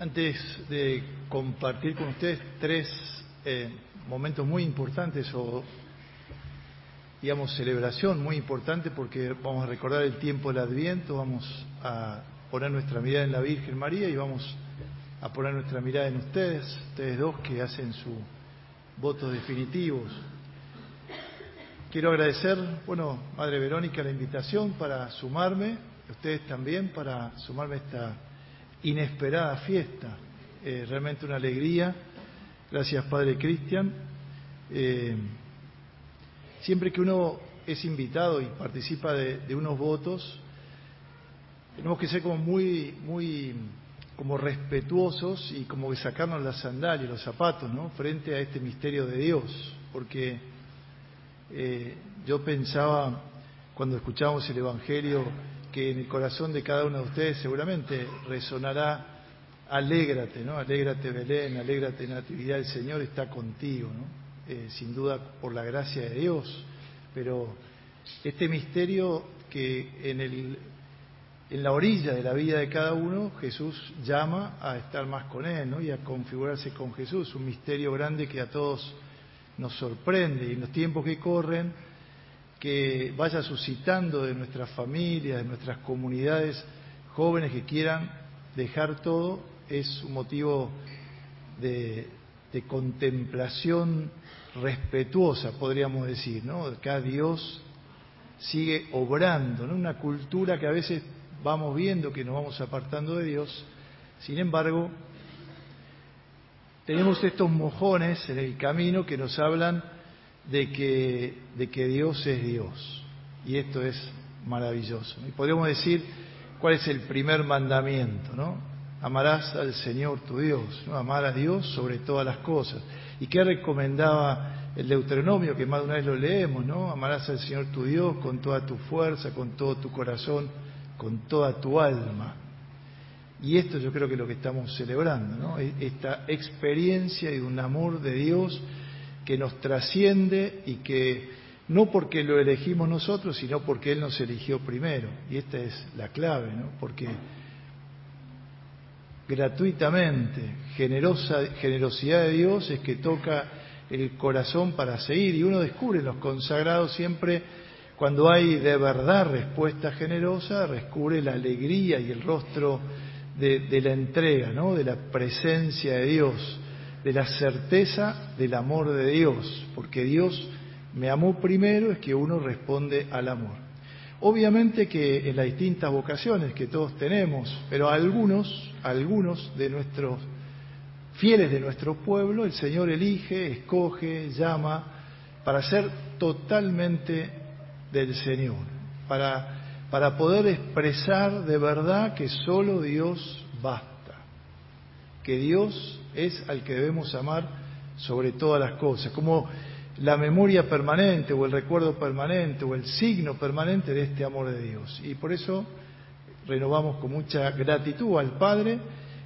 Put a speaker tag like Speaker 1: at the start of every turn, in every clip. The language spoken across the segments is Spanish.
Speaker 1: Antes de compartir con ustedes tres eh, momentos muy importantes o, digamos, celebración muy importante porque vamos a recordar el tiempo del Adviento, vamos a poner nuestra mirada en la Virgen María y vamos a poner nuestra mirada en ustedes, ustedes dos que hacen sus votos definitivos. Quiero agradecer, bueno, Madre Verónica, la invitación para sumarme, ustedes también para sumarme a esta inesperada fiesta. Eh, realmente una alegría. Gracias, Padre Cristian. Eh, siempre que uno es invitado y participa de, unos votos, tenemos que ser como muy, muy como respetuosos y como que sacarnos las sandalias, los zapatos, ¿no? Frente a este misterio de Dios, porque eh, yo pensaba cuando escuchamos el Evangelio que en el corazón de cada uno de ustedes seguramente resonará alégrate, ¿no? Alégrate Belén, alégrate Natividad, el Señor está contigo, ¿no? Eh, sin duda por la gracia de Dios, pero este misterio que en, el, en la orilla de la vida de cada uno Jesús llama a estar más con Él, ¿no? Y a configurarse con Jesús, un misterio grande que a todos nos sorprende y en los tiempos que corren que vaya suscitando de nuestras familias, de nuestras comunidades, jóvenes que quieran dejar todo, es un motivo de, contemplación respetuosa, podríamos decir, ¿no? Acá Dios sigue obrando, ¿no? Una cultura que a veces vamos viendo que nos vamos apartando de Dios, sin embargo, tenemos estos mojones en el camino que nos hablan de que, de que Dios es Dios. Y esto es maravilloso. Y podríamos decir cuál es el primer mandamiento, ¿no? Amarás al Señor tu Dios, ¿no? amar a Dios sobre todas las cosas. ¿Y qué recomendaba el Deuteronomio, que más de una vez lo leemos, ¿no? Amarás al Señor tu Dios con toda tu fuerza, con todo tu corazón, con toda tu alma. Y esto yo creo que es lo que estamos celebrando, ¿no? Esta experiencia de un amor de Dios que nos trasciende y que no porque lo elegimos nosotros, sino porque Él nos eligió primero. Y esta es la clave, ¿no? Porque gratuitamente, generosa, generosidad de Dios es que toca el corazón para seguir y uno descubre en los consagrados siempre cuando hay de verdad respuesta generosa, descubre la alegría y el rostro de, de la entrega, ¿no? de la presencia de Dios de la certeza del amor de Dios, porque Dios me amó primero, es que uno responde al amor. Obviamente que en las distintas vocaciones que todos tenemos, pero algunos, algunos de nuestros fieles de nuestro pueblo, el Señor elige, escoge, llama para ser totalmente del Señor, para, para poder expresar de verdad que solo Dios basta, que Dios es al que debemos amar sobre todas las cosas, como la memoria permanente o el recuerdo permanente o el signo permanente de este amor de Dios. Y por eso renovamos con mucha gratitud al Padre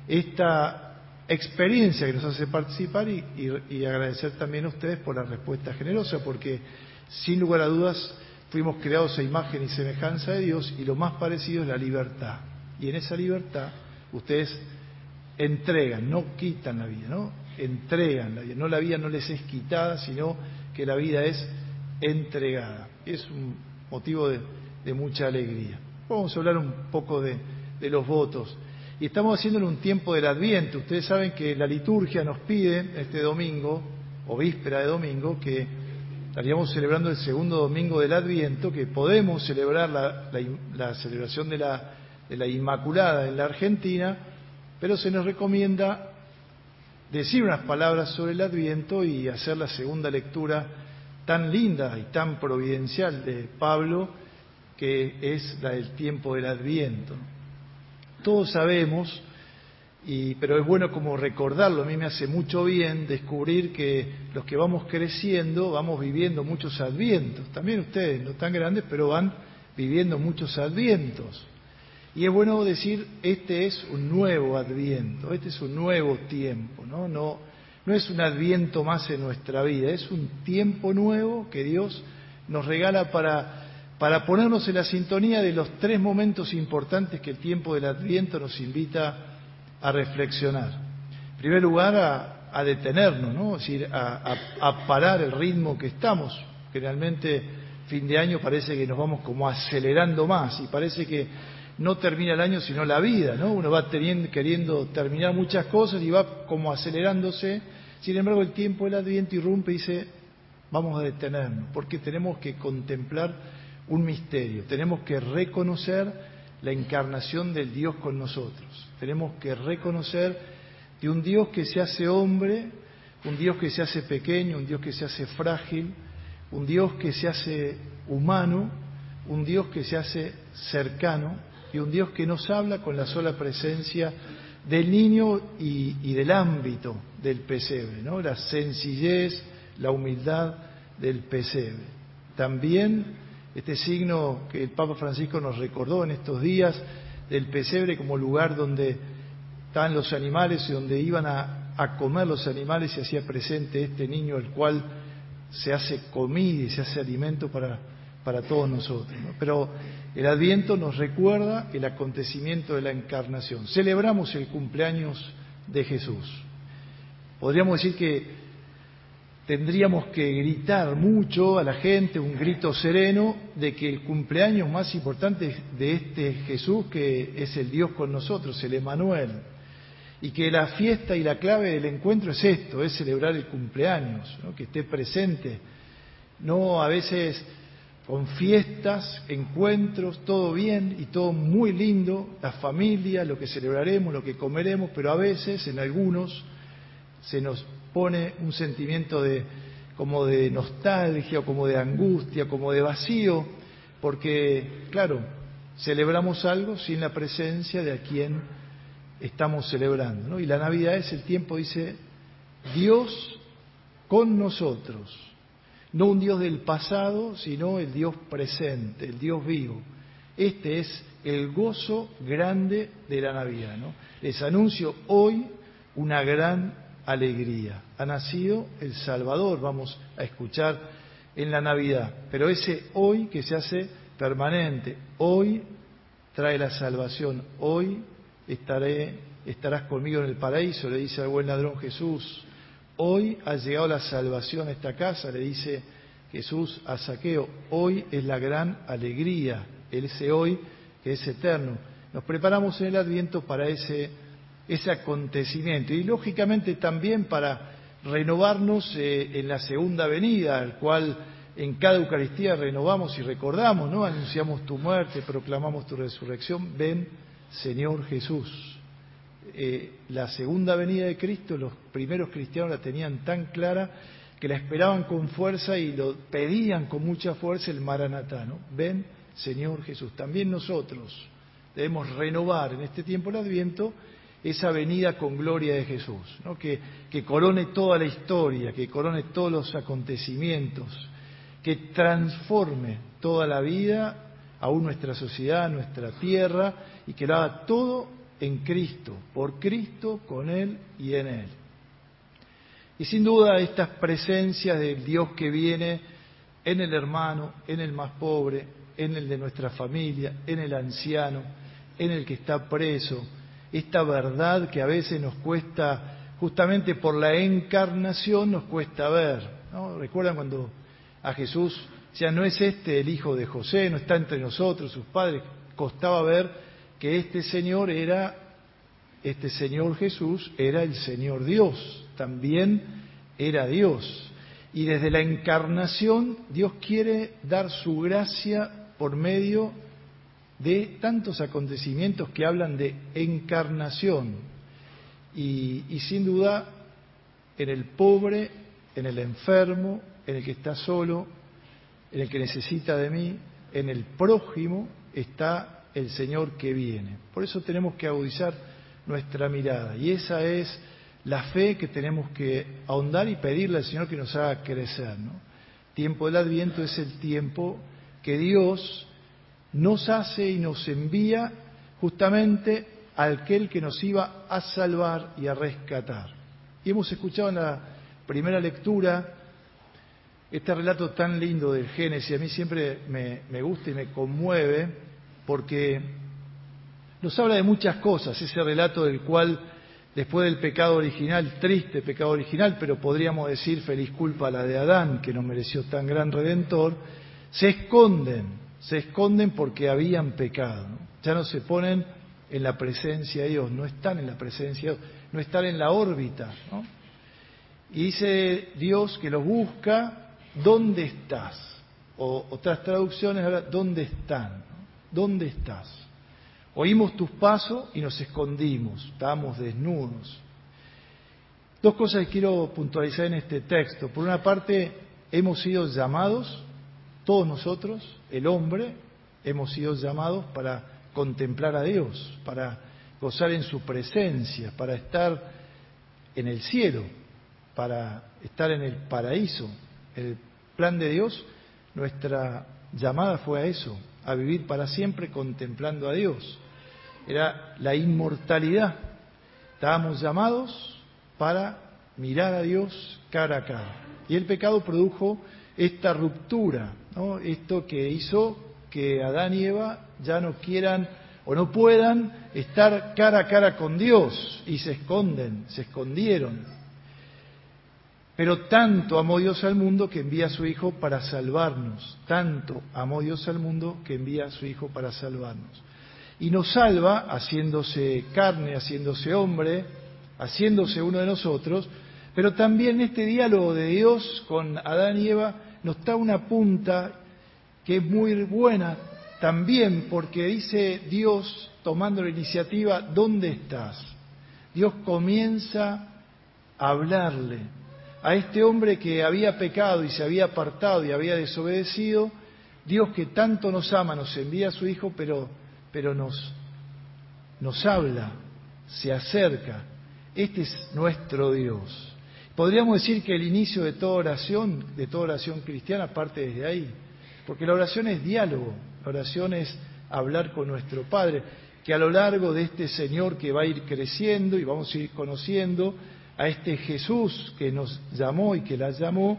Speaker 1: esta experiencia que nos hace participar y, agradecer también a ustedes por la respuesta generosa, porque sin lugar a dudas fuimos creados a imagen y semejanza de Dios y lo más parecido es la libertad. Y en esa libertad ustedes entregan, no quitan la vida, ¿no? Entregan la vida. No la vida no les es quitada, sino que la vida es entregada. Es un motivo de, mucha alegría. Vamos a hablar un poco de, los votos. Y estamos haciendo en un tiempo del Adviento. Ustedes saben que la liturgia nos pide este domingo, o víspera de domingo, que estaríamos celebrando el segundo domingo del Adviento, que podemos celebrar la, celebración de la, de la Inmaculada en la Argentina, pero se nos recomienda decir unas palabras sobre el Adviento y hacer la segunda lectura tan linda y tan providencial de Pablo, que es la del tiempo del Adviento. Todos sabemos, y, pero es bueno como recordarlo, a mí me hace mucho bien descubrir que los que vamos creciendo vamos viviendo muchos advientos, también ustedes, no tan grandes, pero van viviendo muchos advientos. Y es bueno decir, este es un nuevo adviento, este es un nuevo tiempo, ¿no? No, es un adviento más en nuestra vida, es un tiempo nuevo que Dios nos regala para, para ponernos en la sintonía de los tres momentos importantes que el tiempo del adviento nos invita a reflexionar. En primer lugar, a, detenernos, ¿no? Es decir, a, a, parar el ritmo que estamos. Generalmente, fin de año parece que nos vamos como acelerando más y parece que no termina el año sino la vida, ¿no? Uno va teniendo, queriendo terminar muchas cosas y va como acelerándose. Sin embargo, el tiempo del Adviento irrumpe y dice, vamos a detenernos, porque tenemos que contemplar un misterio, tenemos que reconocer la encarnación del Dios con nosotros, tenemos que reconocer de un Dios que se hace hombre, un Dios que se hace pequeño, un Dios que se hace frágil, un Dios que se hace humano, un Dios que se hace cercano y un Dios que nos habla con la sola presencia del niño y, del ámbito del pesebre, ¿no? la sencillez, la humildad del pesebre. También este signo que el Papa Francisco nos recordó en estos días del pesebre como lugar donde estaban los animales y donde iban a, comer los animales y hacía presente este niño el cual se hace comida y se hace alimento para, para todos nosotros. Pero el Adviento nos recuerda el acontecimiento de la encarnación. Celebramos el cumpleaños de Jesús. Podríamos decir que tendríamos que gritar mucho a la gente, un grito sereno, de que el cumpleaños más importante de este Jesús, que es el Dios con nosotros, el Emanuel, y que la fiesta y la clave del encuentro es esto, es celebrar el cumpleaños, que esté presente, no a veces con fiestas, encuentros, todo bien y todo muy lindo, la familia, lo que celebraremos, lo que comeremos, pero a veces en algunos se nos pone un sentimiento de como de nostalgia o como de angustia, como de vacío, porque claro, celebramos algo sin la presencia de a quien estamos celebrando, ¿no? Y la Navidad es el tiempo dice Dios con nosotros no un Dios del pasado, sino el Dios presente, el Dios vivo. Este es el gozo grande de la Navidad. ¿no? Les anuncio hoy una gran alegría. Ha nacido el Salvador, vamos a escuchar en la Navidad. Pero ese hoy que se hace permanente, hoy trae la salvación, hoy estaré, estarás conmigo en el paraíso, le dice al buen ladrón Jesús. Hoy ha llegado la salvación a esta casa, le dice Jesús a Saqueo. Hoy es la gran alegría, ese hoy que es eterno. Nos preparamos en el Adviento para ese, ese acontecimiento y lógicamente también para renovarnos eh, en la segunda venida, al cual en cada Eucaristía renovamos y recordamos, ¿no? Anunciamos tu muerte, proclamamos tu resurrección. Ven, Señor Jesús. Eh, la segunda venida de Cristo, los primeros cristianos la tenían tan clara que la esperaban con fuerza y lo pedían con mucha fuerza el Maranatá, Ven, Señor Jesús. También nosotros debemos renovar en este tiempo el Adviento esa venida con gloria de Jesús, que, que corone toda la historia, que corone todos los acontecimientos, que transforme toda la vida, aún nuestra sociedad, nuestra tierra, y que lo haga todo en Cristo, por Cristo, con Él y en Él. Y sin duda estas presencias del Dios que viene en el hermano, en el más pobre, en el de nuestra familia, en el anciano, en el que está preso, esta verdad que a veces nos cuesta, justamente por la encarnación, nos cuesta ver. ¿no? ¿Recuerdan cuando a Jesús, ya no es este el hijo de José, no está entre nosotros, sus padres, costaba ver que este Señor era, este Señor Jesús era el Señor Dios, también era Dios. Y desde la encarnación Dios quiere dar su gracia por medio de tantos acontecimientos que hablan de encarnación. Y, sin duda, en el pobre, en el enfermo, en el que está solo, en el que necesita de mí, en el prójimo, está el Señor que viene. Por eso tenemos que agudizar nuestra mirada. Y esa es la fe que tenemos que ahondar y pedirle al Señor que nos haga crecer. ¿no? Tiempo del Adviento es el tiempo que Dios nos hace y nos envía justamente a aquel que nos iba a salvar y a rescatar. Y hemos escuchado en la primera lectura este relato tan lindo del Génesis, a mí siempre me, me gusta y me conmueve, porque nos habla de muchas cosas, ese relato del cual después del pecado original, triste pecado original, pero podríamos decir feliz culpa la de Adán, que no mereció tan gran redentor, se esconden, se esconden porque habían pecado. Ya no se ponen en la presencia de Dios, no están en la presencia de Dios, no están en la órbita. Y dice Dios que los busca, ¿dónde estás? O otras traducciones ¿dónde están? ¿Dónde estás? Oímos tus pasos y nos escondimos, estábamos desnudos. Dos cosas que quiero puntualizar en este texto. Por una parte, hemos sido llamados, todos nosotros, el hombre, hemos sido llamados para contemplar a Dios, para gozar en su presencia, para estar en el cielo, para estar en el paraíso. El plan de Dios, nuestra llamada fue a eso, a vivir para siempre contemplando a Dios. Era la inmortalidad. Estábamos llamados para mirar a Dios cara a cara. Y el pecado produjo esta ruptura, ¿no? esto que hizo que Adán y Eva ya no quieran o no puedan estar cara a cara con Dios y se esconden, se escondieron. Pero tanto amó Dios al mundo que envía a su Hijo para salvarnos, tanto amó Dios al mundo que envía a su Hijo para salvarnos. Y nos salva haciéndose carne, haciéndose hombre, haciéndose uno de nosotros, pero también este diálogo de Dios con Adán y Eva nos da una punta que es muy buena también porque dice Dios tomando la iniciativa, ¿dónde estás? Dios comienza a hablarle a este hombre que había pecado y se había apartado y había desobedecido, Dios que tanto nos ama nos envía a su Hijo, pero, pero nos, nos habla, se acerca. Este es nuestro Dios. Podríamos decir que el inicio de toda oración, de toda oración cristiana, parte desde ahí, porque la oración es diálogo, la oración es hablar con nuestro Padre, que a lo largo de este Señor que va a ir creciendo y vamos a ir conociendo, a este Jesús que nos llamó y que la llamó,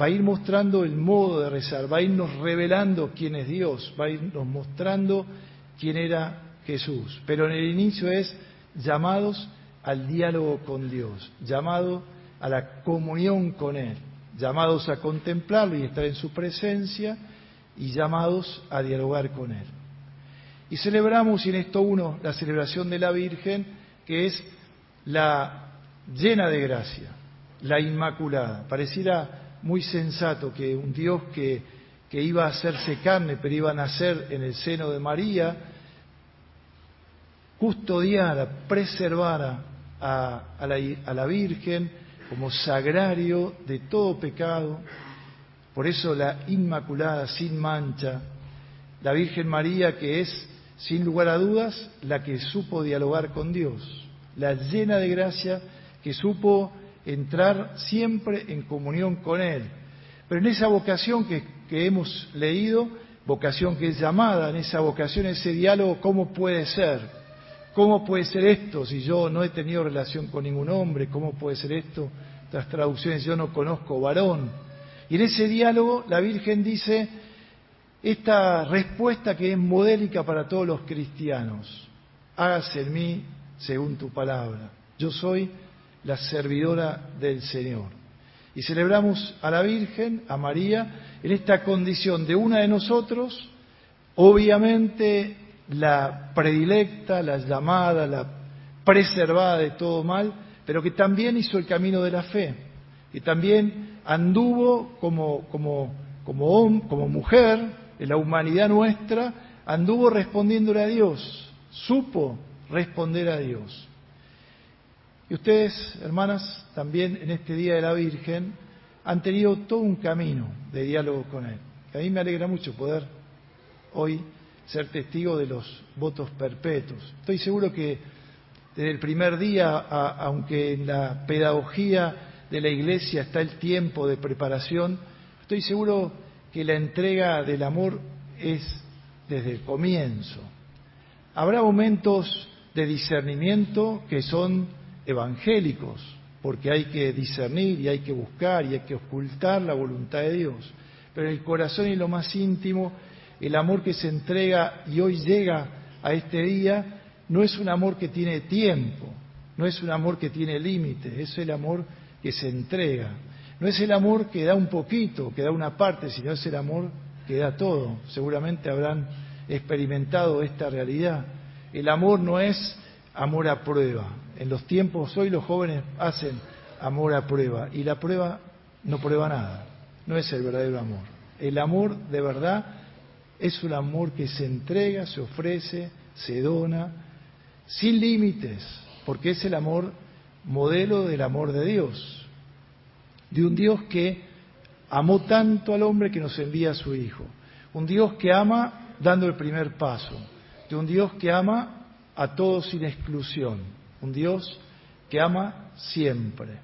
Speaker 1: va a ir mostrando el modo de rezar, va a irnos revelando quién es Dios, va a irnos mostrando quién era Jesús. Pero en el inicio es llamados al diálogo con Dios, llamados a la comunión con Él, llamados a contemplarlo y estar en su presencia y llamados a dialogar con Él. Y celebramos, y en esto uno, la celebración de la Virgen, que es la llena de gracia, la Inmaculada. Pareciera muy sensato que un Dios que, que iba a hacerse carne, pero iba a nacer en el seno de María, custodiara, preservara a, a, la, a la Virgen como sagrario de todo pecado, por eso la Inmaculada sin mancha, la Virgen María que es, sin lugar a dudas, la que supo dialogar con Dios, la llena de gracia que supo entrar siempre en comunión con Él. Pero en esa vocación que, que hemos leído, vocación que es llamada, en esa vocación, ese diálogo, ¿cómo puede ser? ¿Cómo puede ser esto si yo no he tenido relación con ningún hombre? ¿Cómo puede ser esto? Las traducciones, yo no conozco varón. Y en ese diálogo la Virgen dice esta respuesta que es modélica para todos los cristianos. Hágase en mí según tu palabra. Yo soy la servidora del Señor. Y celebramos a la Virgen, a María, en esta condición de una de nosotros, obviamente la predilecta, la llamada, la preservada de todo mal, pero que también hizo el camino de la fe, y también anduvo como, como, como, como mujer en la humanidad nuestra, anduvo respondiéndole a Dios, supo responder a Dios. Y ustedes, hermanas, también en este Día de la Virgen, han tenido todo un camino de diálogo con Él. a mí me alegra mucho poder hoy ser testigo de los votos perpetuos. Estoy seguro que desde el primer día, aunque en la pedagogía de la iglesia está el tiempo de preparación, estoy seguro que la entrega del amor es desde el comienzo. Habrá momentos de discernimiento que son evangélicos, porque hay que discernir y hay que buscar y hay que ocultar la voluntad de Dios. Pero en el corazón y lo más íntimo, el amor que se entrega y hoy llega a este día no es un amor que tiene tiempo, no es un amor que tiene límite, es el amor que se entrega. No es el amor que da un poquito, que da una parte, sino es el amor que da todo. Seguramente habrán experimentado esta realidad. El amor no es amor a prueba. En los tiempos hoy los jóvenes hacen amor a prueba y la prueba no prueba nada. No es el verdadero amor. El amor de verdad es un amor que se entrega, se ofrece, se dona, sin límites, porque es el amor modelo del amor de Dios, de un Dios que amó tanto al hombre que nos envía a su Hijo, un Dios que ama dando el primer paso, de un Dios que ama a todos sin exclusión, un Dios que ama siempre.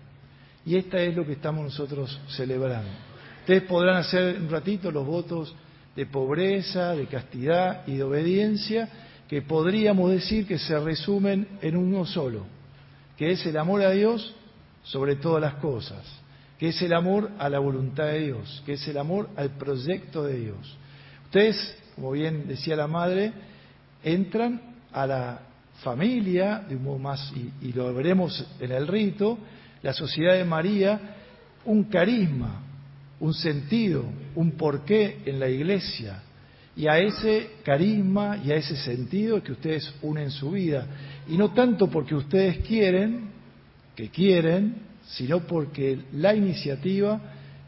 Speaker 1: Y esta es lo que estamos nosotros celebrando. Ustedes podrán hacer un ratito los votos de pobreza, de castidad y de obediencia, que podríamos decir que se resumen en uno solo, que es el amor a Dios sobre todas las cosas, que es el amor a la voluntad de Dios, que es el amor al proyecto de Dios. Ustedes, como bien decía la madre, entran a la familia, de un modo más, y, lo veremos en el rito, la sociedad de María, un carisma, un sentido, un porqué en la iglesia. Y a ese carisma y a ese sentido que ustedes unen su vida. Y no tanto porque ustedes quieren, que quieren, sino porque la iniciativa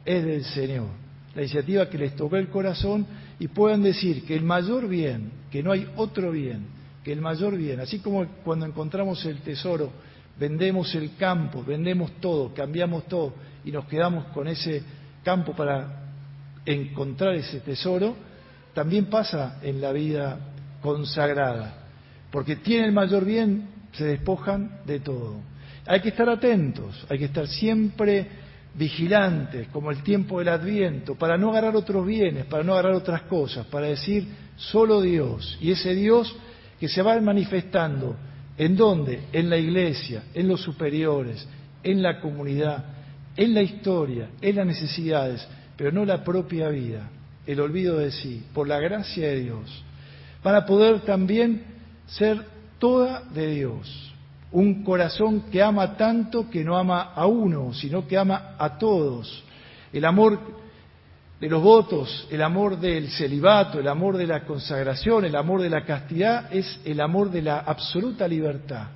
Speaker 1: es del Señor. La iniciativa que les toca el corazón y puedan decir que el mayor bien, que no hay otro bien, que el mayor bien, así como cuando encontramos el tesoro, vendemos el campo, vendemos todo, cambiamos todo y nos quedamos con ese campo para encontrar ese tesoro, también pasa en la vida consagrada. Porque tiene el mayor bien, se despojan de todo. Hay que estar atentos, hay que estar siempre vigilantes, como el tiempo del adviento, para no agarrar otros bienes, para no agarrar otras cosas, para decir solo Dios. Y ese Dios que se va manifestando, ¿en dónde? En la iglesia, en los superiores, en la comunidad, en la historia, en las necesidades, pero no la propia vida, el olvido de sí, por la gracia de Dios, para poder también ser toda de Dios, un corazón que ama tanto que no ama a uno, sino que ama a todos. El amor de los votos, el amor del celibato, el amor de la consagración, el amor de la castidad, es el amor de la absoluta libertad,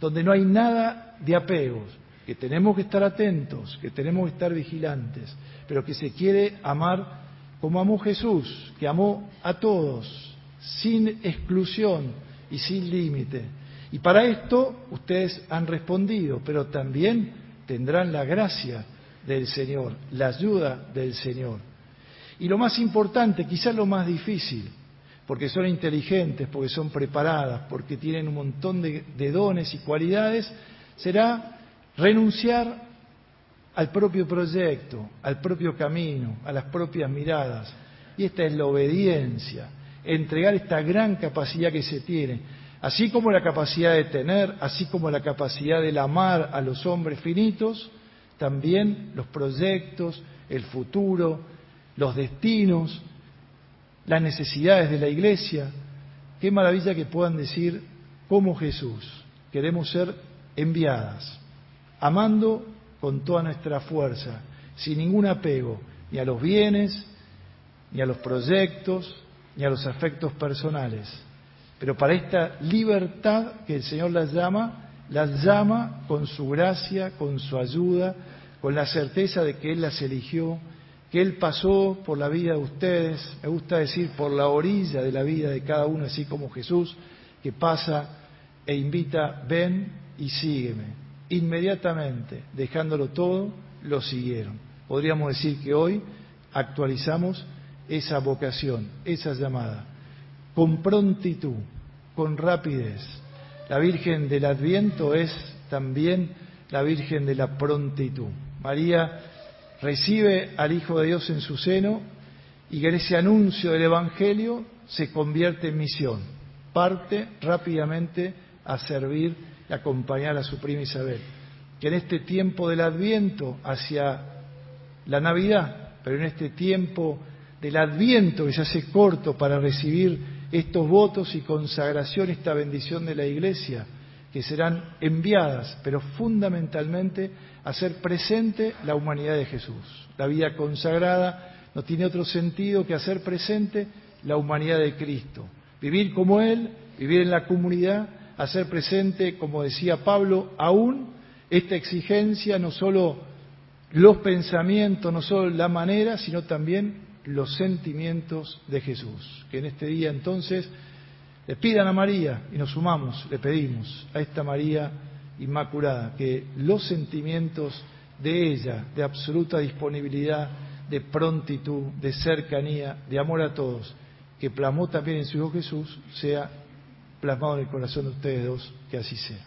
Speaker 1: donde no hay nada de apegos, que tenemos que estar atentos, que tenemos que estar vigilantes, pero que se quiere amar como amó Jesús, que amó a todos, sin exclusión y sin límite. Y para esto ustedes han respondido, pero también tendrán la gracia del Señor, la ayuda del Señor. Y lo más importante, quizás lo más difícil, porque son inteligentes, porque son preparadas, porque tienen un montón de, dones y cualidades, será renunciar al propio proyecto, al propio camino, a las propias miradas. Y esta es la obediencia, entregar esta gran capacidad que se tiene, así como la capacidad de tener, así como la capacidad de amar a los hombres finitos, también los proyectos, el futuro, los destinos, las necesidades de la iglesia. Qué maravilla que puedan decir, como Jesús, queremos ser enviadas amando con toda nuestra fuerza, sin ningún apego, ni a los bienes, ni a los proyectos, ni a los afectos personales. Pero para esta libertad que el Señor las llama, las llama con su gracia, con su ayuda, con la certeza de que Él las eligió, que Él pasó por la vida de ustedes, me gusta decir por la orilla de la vida de cada uno, así como Jesús, que pasa e invita, ven y sígueme inmediatamente, dejándolo todo, lo siguieron. Podríamos decir que hoy actualizamos esa vocación, esa llamada, con prontitud, con rapidez. La Virgen del Adviento es también la Virgen de la prontitud. María recibe al Hijo de Dios en su seno y en ese anuncio del Evangelio se convierte en misión. Parte rápidamente a servir acompañar a su prima Isabel. Que en este tiempo del Adviento hacia la Navidad, pero en este tiempo del Adviento que se hace corto para recibir estos votos y consagración, esta bendición de la Iglesia, que serán enviadas, pero fundamentalmente a hacer presente la humanidad de Jesús. La vida consagrada no tiene otro sentido que hacer presente la humanidad de Cristo. Vivir como Él, vivir en la comunidad, hacer presente, como decía Pablo, aún esta exigencia, no solo los pensamientos, no solo la manera, sino también los sentimientos de Jesús. Que en este día entonces le pidan a María y nos sumamos, le pedimos a esta María Inmaculada que los sentimientos de ella, de absoluta disponibilidad, de prontitud, de cercanía, de amor a todos, que plasmó también en su Hijo Jesús, sea plasmado en el corazón de ustedes dos, que así sea.